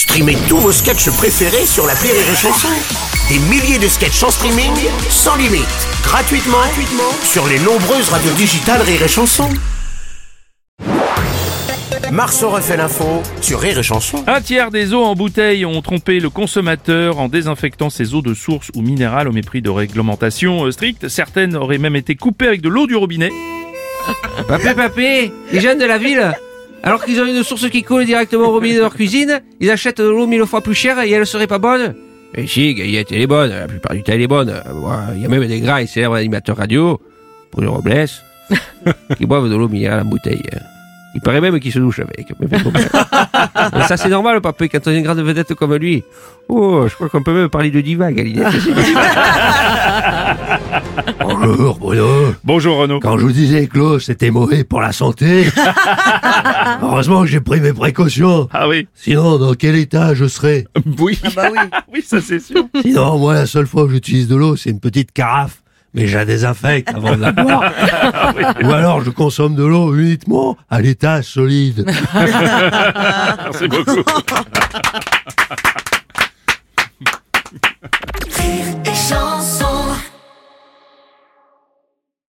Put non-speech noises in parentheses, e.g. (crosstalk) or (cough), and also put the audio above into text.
Streamez tous vos sketchs préférés sur la Rire et Chanson. Des milliers de sketchs en streaming, sans limite, gratuitement, gratuitement sur les nombreuses radios digitales Rire et Chanson. Marceau refait l'info sur Rire et Chanson. Un tiers des eaux en bouteille ont trompé le consommateur en désinfectant ses eaux de source ou minérales au mépris de réglementations euh, strictes. Certaines auraient même été coupées avec de l'eau du robinet. Papé, papé, les jeunes de la ville, alors qu'ils ont une source qui coule directement au robinet de leur cuisine, ils achètent de l'eau mille fois plus chère et elle serait pas bonne Mais si, Gaillette, elle est bonne, la plupart du temps elle est bonne. Il y a même des gras et célèbres animateurs radio, Bruno Robles, (laughs) qui boivent de l'eau minérale en bouteille. Il paraît même qu'il se douche avec. Mais (laughs) ça c'est normal, papé, quand on est une grande vedette comme lui. Oh, je crois qu'on peut même parler de diva, Galinette. (laughs) (laughs) Bonjour Bruno. Bonjour Renaud. Quand je vous disais que l'eau c'était mauvais pour la santé, heureusement que j'ai pris mes précautions. Ah oui, Sinon, dans quel état je serais? Oui. oui. ça c'est sûr. Sinon, moi, la seule fois que j'utilise de l'eau, c'est une petite carafe. Mais je la désinfecte avant de la boire. (laughs) Ou alors, je consomme de l'eau uniquement à l'état solide. (laughs) Merci beaucoup. Rire et chanson.